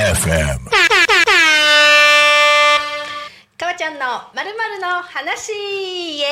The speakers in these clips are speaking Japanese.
FM. かわちゃんのまるまるの話。イエ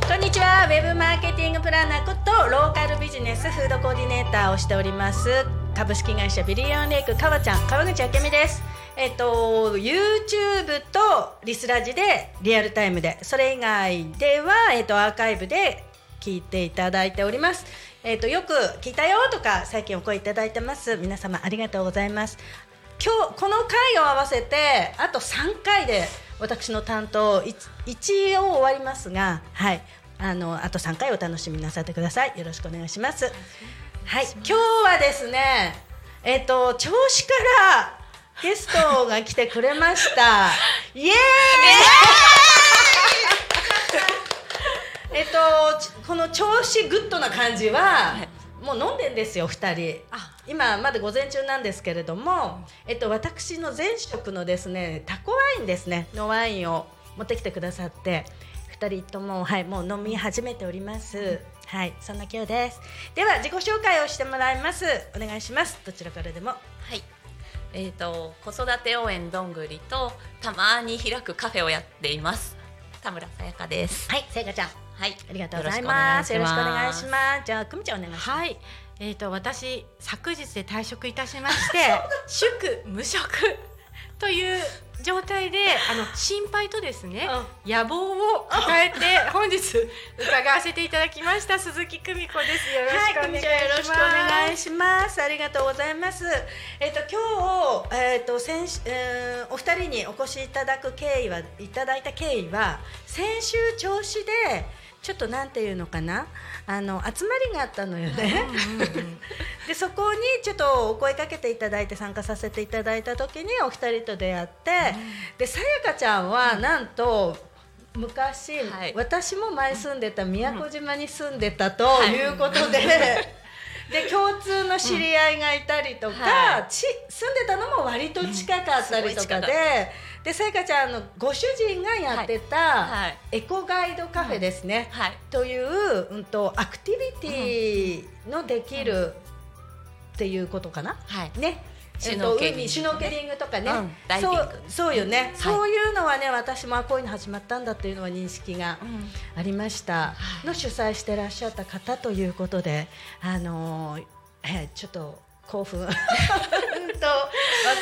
ーイ。こんにちは。ウェブマーケティングプランナーことローカルビジネスフードコーディネーターをしております。株式会社ビリオンレイクかわちゃん。川口あけみですえっと YouTube とリスラジでリアルタイムでそれ以外ではえっとアーカイブで聞いていただいております。えっ、とよく聞いたよとか最近お声いただいてます。皆様ありがとうございます。今日この回を合わせてあと3回で私の担当い一応終わりますが、はい、あのあと3回お楽しみなさってください。よろしくお願いします。はい、今日はですね、えっ、と調子からゲストが来てくれました。イエーイ！えっとちこの調子グッドな感じは、もう飲んでんですよ2人今まだ午前中なんですけれども、えっと、私の前職のですねタコワインですねのワインを持ってきてくださって2人とも、はい、もう飲み始めております。はい、そんな今日です。では自己紹介をしてもらいます。お願いします。どちらからでも。はい。えー、と子育て応援どんぐりとたまに開くカフェをやっています。田村さやかです。はい、せいかちゃん、はい。ありがとうございます。よろしくお願いしす。ます。じゃあ、くみちゃんお願いします。はい、えー、と私昨日で退職いたしまして 祝無職という状態であの心配とですね野望を抱えて本日伺わせていただきました鈴木久美子ですよろしくおはい、願いします、組長よろしくお願いします。ありがとうございます。えっ、と今日えっ、と先週、えーお二人にお越しいただく経緯はいただいた経緯は先週調子でちょっとなんていうのかな？あの集まりがあったのよね。でそこにちょっとお声かけていただいて参加させていただいた時にお二人と出会って、でさやかちゃんはなんと昔、はい。私も前住んでた宮古島に住んでたとい。うことで。で共通の知り合いがいたりとか、はち住んでたのも割と近かったりとかで、でさやかちゃんのご主人がやってた、はい。はい。エコガイドカフェですね、はい。という、うん、とアクティビティのできるっていうことかな、はい。ね。シュノーシュノーケリングとかね、うん。そうそうよね、そういうのはね私もあこういうの始まったんだっていうのは認識がありました、の主催してらっしゃった方ということであのーえーちょっと興奮 うんとワ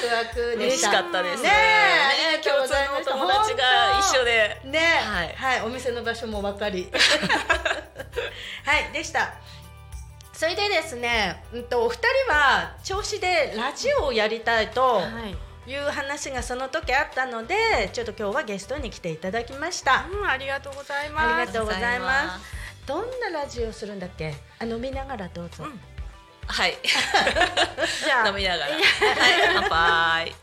クワクで嬉しかったです。ねえありがとう共通の友達が一緒で。ねは、はい。いお店の場所も分かり。はいでした。それでですね、うんとお二人は調子でラジオをやりたいとはい。いう話がその時あったのでちょっと今日はゲストに来ていただきました、うん、ありがとうございます。ありがとうございます。すどんなラジオをするんだっけ？あ飲みながらどうぞ、はい。じゃあ。飲みながら。はい。乾杯。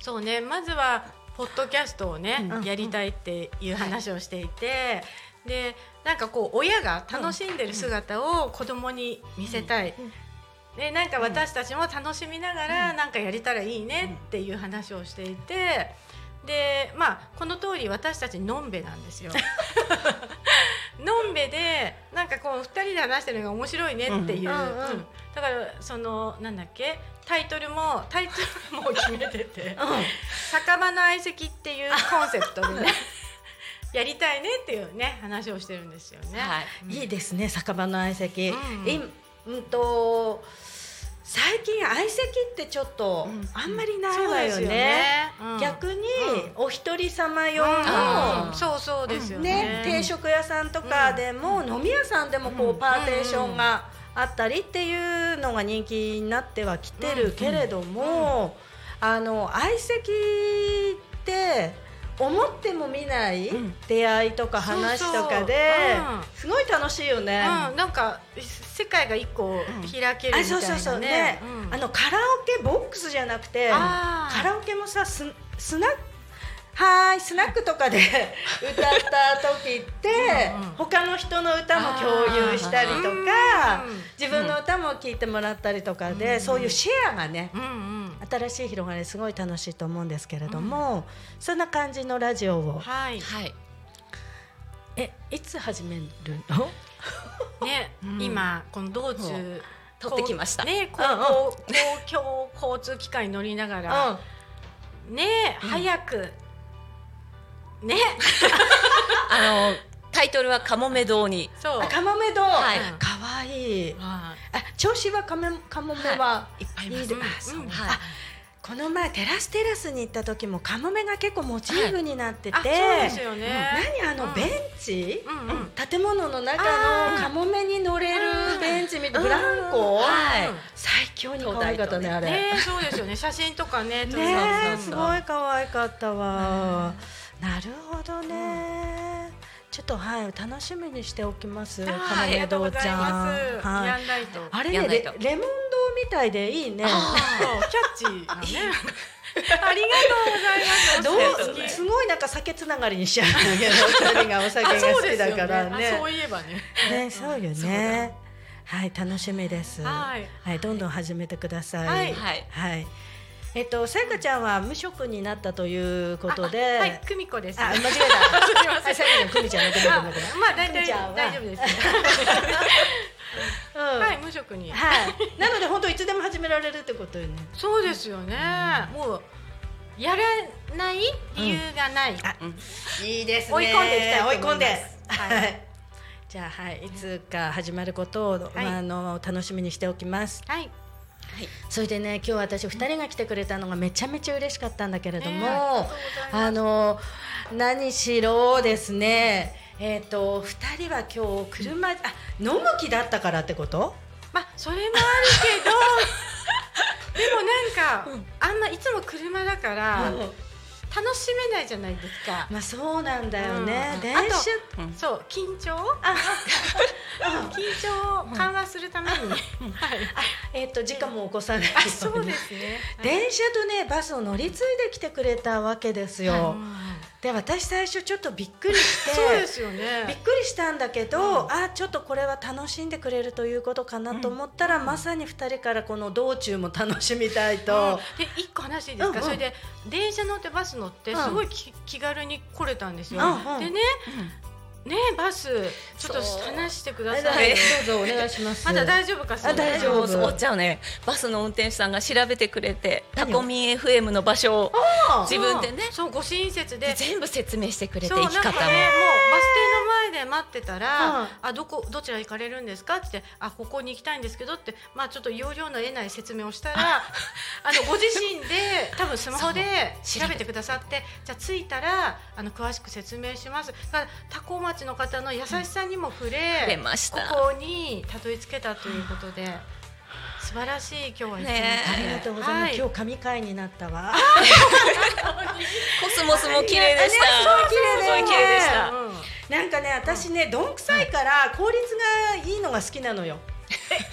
そうね。まずはポッドキャストをね、うん。やりたいっていう話をしていて、でなんかこう親が楽しんでる姿を子供に見せたい。でなんか私たちも楽しみながらなんかやれたらいいねっていう話をしていてでまあこの通り私たちのんべなんですよ。のんべでなんかこう二人で話してるのが面白いねっていう、うん。うんうん。うんだからそのなんだっけ？タイトルもタイトルも決めてて「酒場の相席」っていうコンセプトでね。やりたいねっていうね話をしてるんですよね。はい。いいですね酒場の相席、うん。いうんと最近相席ってちょっとうん。あんまりないわよそうですよねね。うん。逆お一人様用うん。の、そうそうですよね。ね定食屋さんとかでも、飲み屋さんでもこう、うん。パーテーションがあったりっていうのが人気になってはきてるけれども、あの相席って思っても見ないうん。出会いとか話とかですごい楽しいよね。うん、なんか世界が一個開けるみたいなね。あそうそうそう。ね、うん。あのカラオケボックスじゃなくてカラオケもさススナはーいスナックとかで歌った時ってうんうん。他の人の歌も共有したりとかうん自分の歌も聴いてもらったりとかで、うん。そういうシェアがね、うんうん。新しい広がりすごい楽しいと思うんですけれども、そんな感じのラジオを。はい。はい。えいつ始めるの？ね、うん。今この道中取ってきました。ね、こううんう交通機関に乗りながら、ね、うん。早くね、あのタイトルはカモメ堂に。そう。あ、カモメ堂、はい。かわい。い。はあ、調子はカモカモメは、い。っぱいいます。うんはい。この前テラステラスに行った時もカモメが結構モチーフになってて、あ、そうですよね。何あの、うん。ベンチ、うんうん。建物の中のカモメに乗れるベンチみたいうん。ブランコ、はい。最強に可愛かったねあれ。ね、そうですよね。写真とかね、ねすごい可愛かったわ。なるほどね。ちょっとはい楽しみにしておきます。カメ堂ちゃん。はい。あれねレレモン堂みたいでいいね。キャッチーなね。ありがとうございます。どうすごいなんか酒つながりにしちゃうんだけど 二人がお酒が好きだからあねそういえばね。ねそうよねはい楽しみですはいはいどんどん始めてくださいはいはいはいえっとさやかちゃんは無職になったということで。あはい、久美子です。あ間違えた。すみまはいせん。さやかちゃん久美ちゃんの久美ちゃんの久美まあ大体久美ちゃんは。大丈夫です。うん。はい、無職に。はい。なので本当いつでも始められるってことよね。そうですよね。もうやらない理由がない。あうん。いいですね。追い込んでいきたい追い込んで。はい。はい。じゃあはいいつか始まることを、まあ、あの楽しみにしておきます。はい。それでね今日私2人が来てくれたのがめちゃめちゃ嬉しかったんだけれども、ねありがとうございます。あの何しろですねえっ、と2人は今日車あ飲む気だったからってこと？まあそれもあるけど、でもなんか、あんまいつも車だから楽しめないじゃないですか。まあそうなんだよね、うん。電車あとうん。そう緊張？緊張を緩和するために。はい。えっ、と時間も起こさないあ、そうですね。電車とねバスを乗り継いできてくれたわけですよ、で私最初ちょっとびっくりして そうですよびっね。くりしたんだけど、あちょっとこれは楽しんでくれるということかなと思ったら、まさに2人からこの道中も楽しみたいと、で一個話いいですか、うんうん。それで電車乗ってバス乗ってうん。すごいき、気軽に来れたんですよ、うんうん。でねねバスちょっと話してくだはい。さいよどうぞお願いします。まだ大丈夫かしら？あ大丈夫。そうそうじゃあねバスの運転手さんが調べてくれてタコミン FM の場所をあ自分でね。そう。ご親切で。全部説明してくれて生き方もねも待ってたら、うん。あどこどちら行かれるんですかってあここに行きたいんですけどってまあちょっと要領の得ない説明をしたらあのご自身で 多分スマホで調べてくださってじゃあ着いたらあの詳しく説明します。だから多古町の方の優しさにも触れ,、触れました。ここにたどり着けたということで素晴らしい今日はありがとうございます。はい。今日神回になったわ。コスモスも綺麗でした。綺麗でした。うん。なんかね私ねどんくさいから効率がいいのが好きなのよ。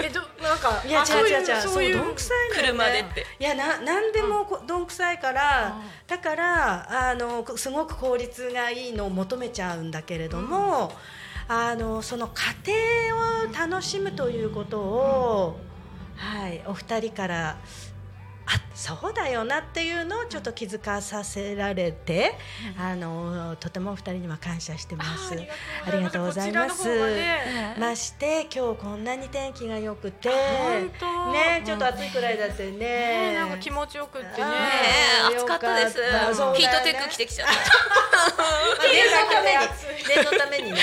えどなんかいや違う違う違う。そういうどんくさい車でって。いやななんでもこどんくさいから、うん。だからあのこすごく効率がいいのを求めちゃうんだけれども、あのその過程を楽しむということを、はい。お二人からあそうだよなっていうのをちょっと気づかさせられて、あのとてもお二人には感謝してます。ありがとうございます。ね。まして今日こんなに天気が良くて。本当。ねちょっと暑いくらいだってね。ねなんか気持ちよくってね。暑かったです。た。ねヒートテック着てきちゃった。ま あ念のために。念のためにね。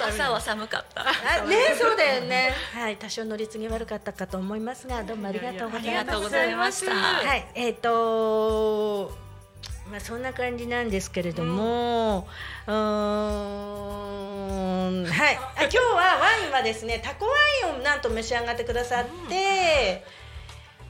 朝は寒かった。あねそうだよね。はい多少乗り継ぎ悪かったかと思いますがどうもありがとうございますざいましたはいえっ、とまあそんな感じなんですけれども、うーんはい。あ今日はワインはですねタコワインをなんと召し上がってくださって、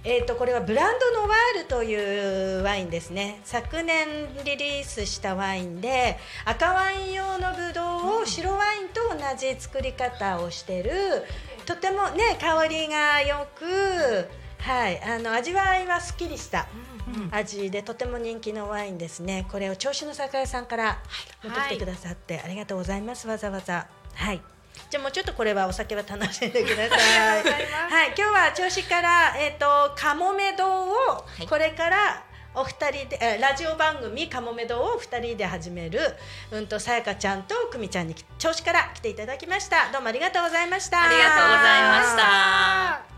えー、とこれはブランドノワールというワインですね。昨年リリースしたワインで赤ワイン用のブドウを白ワインと同じ作り方をしてるとてもね香りがよく、はい、あの味わいはすっきりした味でとても人気のワインですねこれを銚子の酒屋さんから持ってきてくださって、ありがとうございますわざわざはいじゃあもうちょっとこれはお酒は楽しんでください。はい、今日は調子からえっ、とかもめ堂をいこれからお二人で、えラジオ番組かもめ堂を二人で始めるうんとさやかちゃんとくみちゃんに調子から来ていただきました。どうもありがとうございました。ありがとうございました。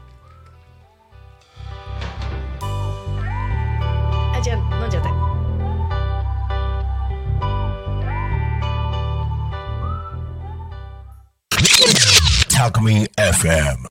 Alchemy FM.